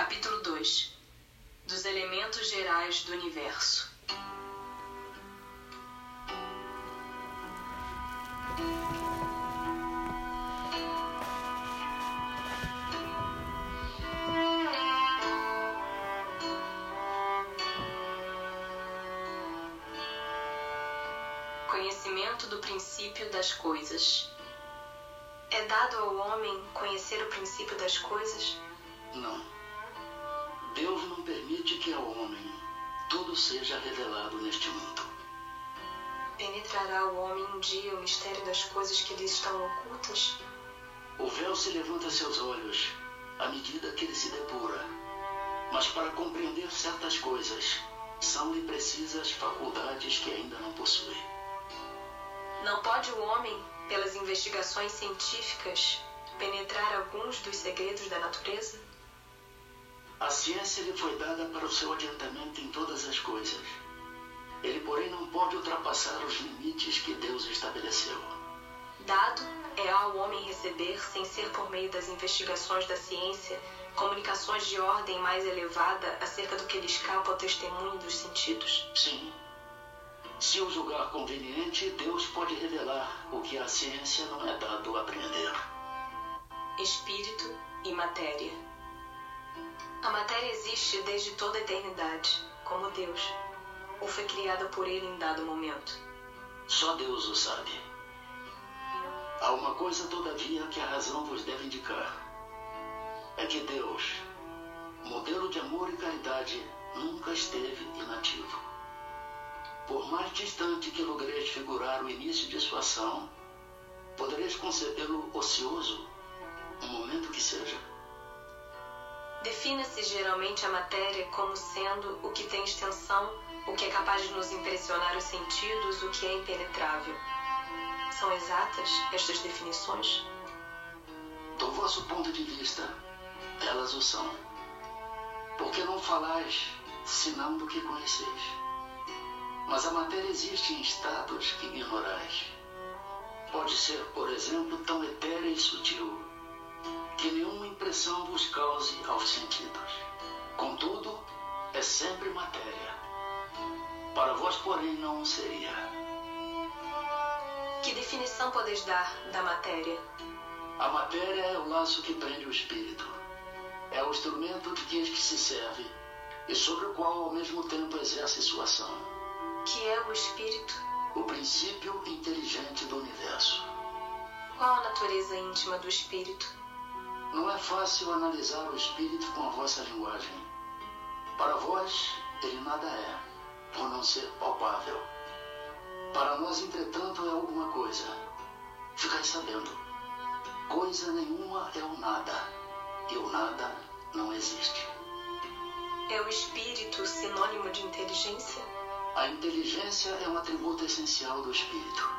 Capítulo 2 Dos elementos gerais do universo. Conhecimento do princípio das coisas. É dado ao homem conhecer o princípio das coisas? Não. Deus não permite que ao homem tudo seja revelado neste mundo. Penetrará o homem um dia o mistério das coisas que lhe estão ocultas? O véu se levanta a seus olhos à medida que ele se depura. Mas para compreender certas coisas, são-lhe precisas faculdades que ainda não possui. Não pode o homem, pelas investigações científicas, penetrar alguns dos segredos da natureza? A ciência lhe foi dada para o seu adiantamento em todas as coisas. Ele, porém, não pode ultrapassar os limites que Deus estabeleceu. Dado é ao homem receber, sem ser por meio das investigações da ciência, comunicações de ordem mais elevada acerca do que lhe escapa ao testemunho dos sentidos? Sim. Se o julgar conveniente, Deus pode revelar o que a ciência não é dado a aprender. Espírito e matéria. A matéria existe desde toda a eternidade, como Deus, ou foi criada por ele em dado momento? Só Deus o sabe. Há uma coisa, todavia, que a razão vos deve indicar: é que Deus, modelo de amor e caridade, nunca esteve inativo. Por mais distante que logreis figurar o início de sua ação, podereis concebê-lo ocioso, um momento que seja. Defina-se geralmente a matéria como sendo o que tem extensão, o que é capaz de nos impressionar os sentidos, o que é impenetrável. São exatas estas definições? Do vosso ponto de vista, elas o são. Porque não falais senão do que conheceis. Mas a matéria existe em estados que ignorais. Pode ser, por exemplo, tão etérea e sutil que nenhuma impressão vos cause aos sentidos. Contudo, é sempre matéria. Para vós, porém, não seria. Que definição podes dar da matéria? A matéria é o laço que prende o espírito. É o instrumento de que se serve e sobre o qual, ao mesmo tempo, exerce sua ação. Que é o espírito? O princípio inteligente do universo. Qual a natureza íntima do espírito? Não é fácil analisar o espírito com a vossa linguagem. Para vós, ele nada é, por não ser palpável. Para nós, entretanto, é alguma coisa. Ficai sabendo. Coisa nenhuma é o nada, e o nada não existe. É o espírito sinônimo de inteligência? A inteligência é um atributo essencial do espírito.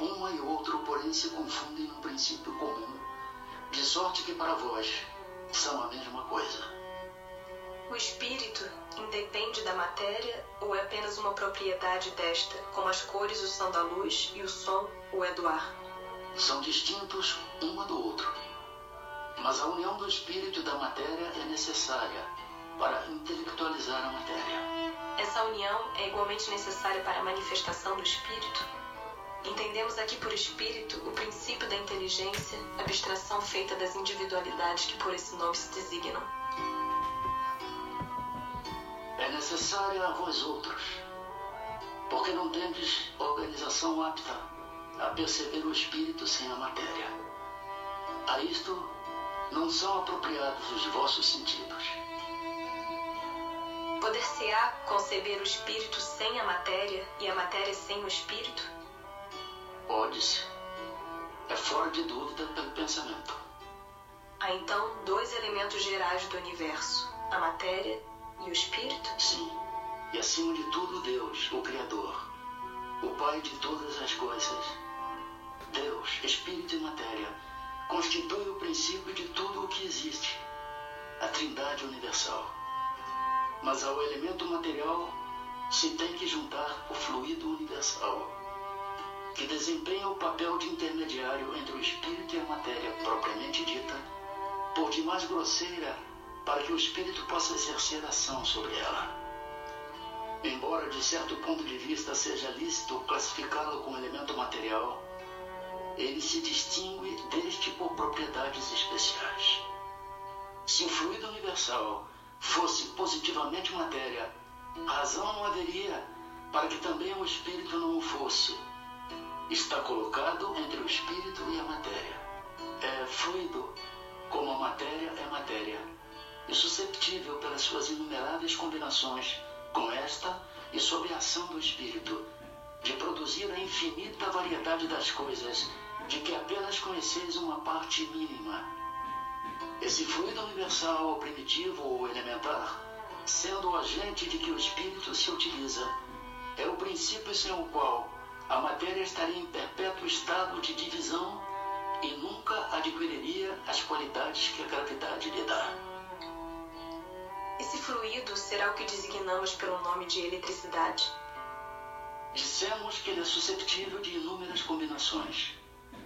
Um e outro, porém, se confundem num princípio comum, de sorte que para vós são a mesma coisa. O espírito independe da matéria ou é apenas uma propriedade desta, como as cores o são da luz e o som o é do ar? São distintos uma do outro. Mas a união do espírito e da matéria é necessária para intelectualizar a matéria. Essa união é igualmente necessária para a manifestação do espírito? Entendemos aqui por espírito o princípio da inteligência, abstração feita das individualidades que por esse nome se designam. É necessária a vós outros, porque não tendes organização apta a perceber o espírito sem a matéria. A isto não são apropriados os vossos sentidos. Poder-se-á conceber o espírito sem a matéria e a matéria sem o espírito? Pode-se. É fora de dúvida pelo pensamento. Há então dois elementos gerais do universo: a matéria e o espírito? Sim. E acima de tudo, Deus, o Criador, o Pai de todas as coisas. Deus, espírito e matéria, constitui o princípio de tudo o que existe, a Trindade universal. Mas ao elemento material se tem que juntar o fluido universal, que desempenha o papel de intermediário entre o espírito e a matéria propriamente dita, por de mais grosseira para que o espírito possa exercer ação sobre ela. Embora de certo ponto de vista seja lícito classificá-lo como elemento material, ele se distingue deste por propriedades especiais. Se o fluido universal fosse positivamente matéria, razão não haveria para que também o espírito não o fosse. Está colocado entre o espírito e a matéria. É fluido, como a matéria é matéria, e susceptível pelas suas inumeráveis combinações com esta e sob a ação do espírito, de produzir a infinita variedade das coisas de que apenas conheceis uma parte mínima. Esse fluido universal, primitivo ou elementar, sendo o agente de que o espírito se utiliza, é o princípio sem o qual a matéria estaria em perpétuo estado de divisão e nunca adquiriria as qualidades que a gravidade lhe dá. Esse fluido será o que designamos pelo nome de eletricidade. Dissemos que ele é susceptível de inúmeras combinações.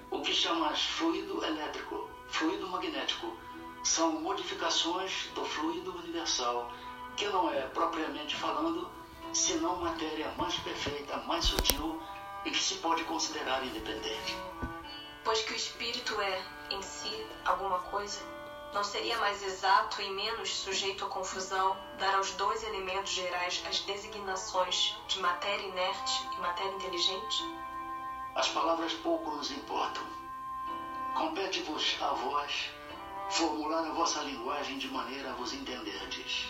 O que chamas fluido elétrico, fluido magnético, são modificações do fluido universal, que não é, propriamente falando, senão matéria mais perfeita, mais sutil e que se pode considerar independente. Pois que o espírito é, em si, alguma coisa, não seria mais exato e menos sujeito à confusão dar aos dois elementos gerais as designações de matéria inerte e matéria inteligente? As palavras pouco nos importam. Compete-vos a vós formular a vossa linguagem de maneira a vos entenderdes.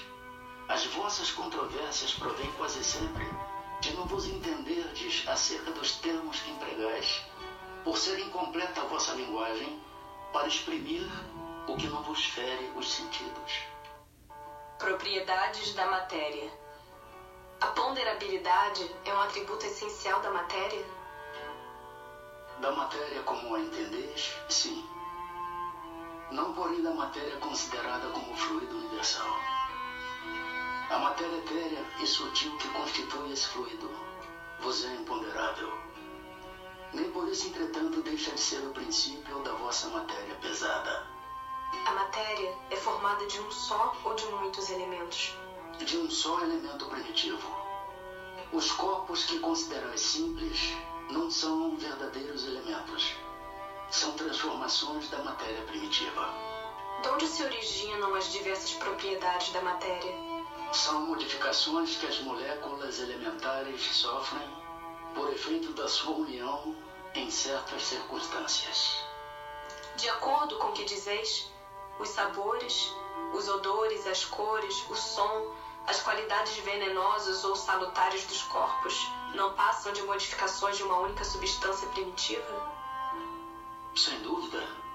As vossas controvérsias provêm quase sempre de não vos entenderdes acerca dos termos que empregais, por ser incompleta a vossa linguagem para exprimir o que não vos fere os sentidos. Propriedades da matéria. A ponderabilidade é um atributo essencial da matéria? Da matéria como a entendeis, sim. Não porém da matéria considerada como fluido universal. A matéria etérea e sutil que constitui esse fluido vos é imponderável. Nem por isso, entretanto, deixa de ser o princípio da vossa matéria pesada. A matéria é formada de um só ou de muitos elementos? De um só elemento primitivo. Os corpos que considerais simples não são verdadeiros elementos. São transformações da matéria primitiva. De onde se originam as diversas propriedades da matéria? São modificações que as moléculas elementares sofrem por efeito da sua união em certas circunstâncias. De acordo com o que dizeis, os sabores, os odores, as cores, o som, as qualidades venenosas ou salutares dos corpos não passam de modificações de uma única substância primitiva? Sem dúvida.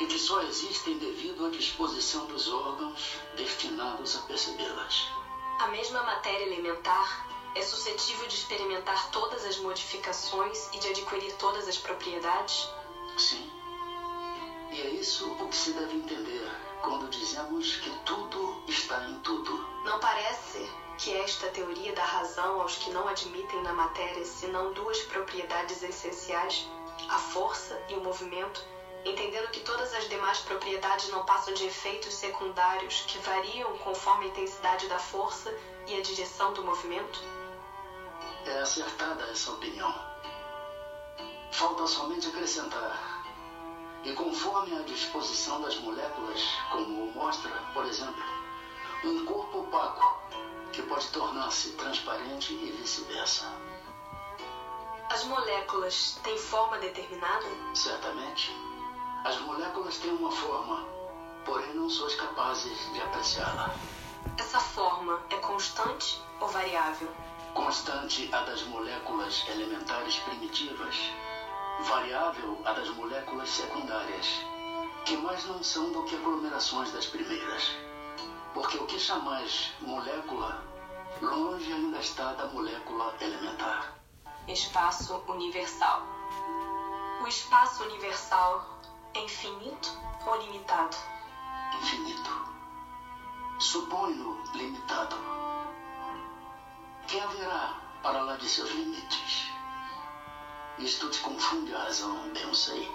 E que só existem devido à disposição dos órgãos destinados a percebê-las. A mesma matéria elementar é suscetível de experimentar todas as modificações e de adquirir todas as propriedades? Sim. E é isso o que se deve entender quando dizemos que tudo está em tudo. Não parece que esta teoria dá razão aos que não admitem na matéria senão duas propriedades essenciais, a força e o movimento, entendendo que todas as demais propriedades não passam de efeitos secundários que variam conforme a intensidade da força e a direção do movimento? É acertada essa opinião. Falta somente acrescentar e conforme a disposição das moléculas, como mostra, por exemplo, um corpo opaco que pode tornar-se transparente e vice-versa. As moléculas têm forma determinada? Certamente. As moléculas têm uma forma, porém não sois capazes de apreciá-la. Essa forma é constante ou variável? Constante a das moléculas elementares primitivas, variável a das moléculas secundárias, que mais não são do que aglomerações das primeiras. Porque o que chamais molécula, longe ainda está da molécula elementar. Espaço universal. O espaço universal infinito ou limitado? Infinito. Suponho limitado. Que haverá para lá de seus limites? Isto te confunde a razão, eu sei.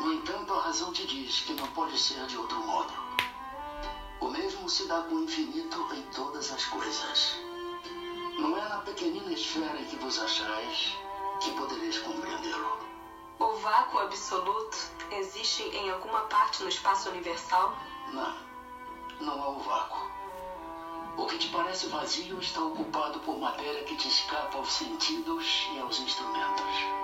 No entanto, a razão te diz que não pode ser de outro modo. mesmo se dá com o infinito em todas as coisas. Não é na pequenina esfera em que vos achais que podereis compreendê-lo. O vácuo absoluto existe em alguma parte no espaço universal? Não, não há o vácuo. O que te parece vazio está ocupado por matéria que te escapa aos sentidos e aos instrumentos.